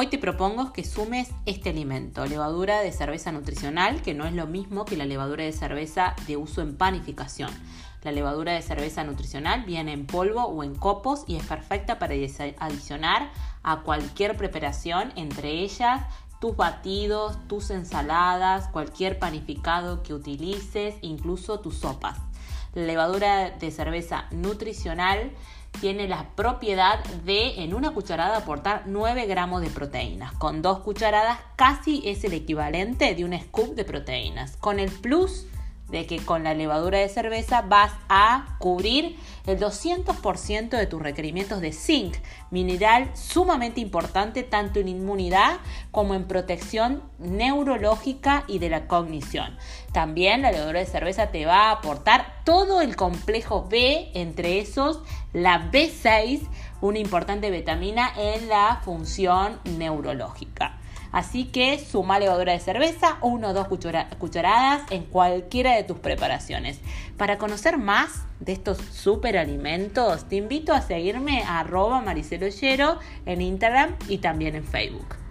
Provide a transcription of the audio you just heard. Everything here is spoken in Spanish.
Hoy te propongo que sumes este alimento, levadura de cerveza nutricional, que no es lo mismo que la levadura de cerveza de uso en panificación. La levadura de cerveza nutricional viene en polvo o en copos y es perfecta para adicionar a cualquier preparación, entre ellas tus batidos, tus ensaladas, cualquier panificado que utilices, incluso tus sopas. La levadura de cerveza nutricional tiene la propiedad de en una cucharada aportar 9 gramos de proteínas. Con dos cucharadas casi es el equivalente de un scoop de proteínas. Con el plus de que con la levadura de cerveza vas a cubrir el 200% de tus requerimientos de zinc, mineral sumamente importante tanto en inmunidad como en protección neurológica y de la cognición. También la levadura de cerveza te va a aportar todo el complejo B, entre esos la B6, una importante vitamina en la función neurológica. Así que suma levadura de cerveza, uno o dos cucharadas en cualquiera de tus preparaciones. Para conocer más de estos superalimentos, te invito a seguirme a arroba en Instagram y también en Facebook.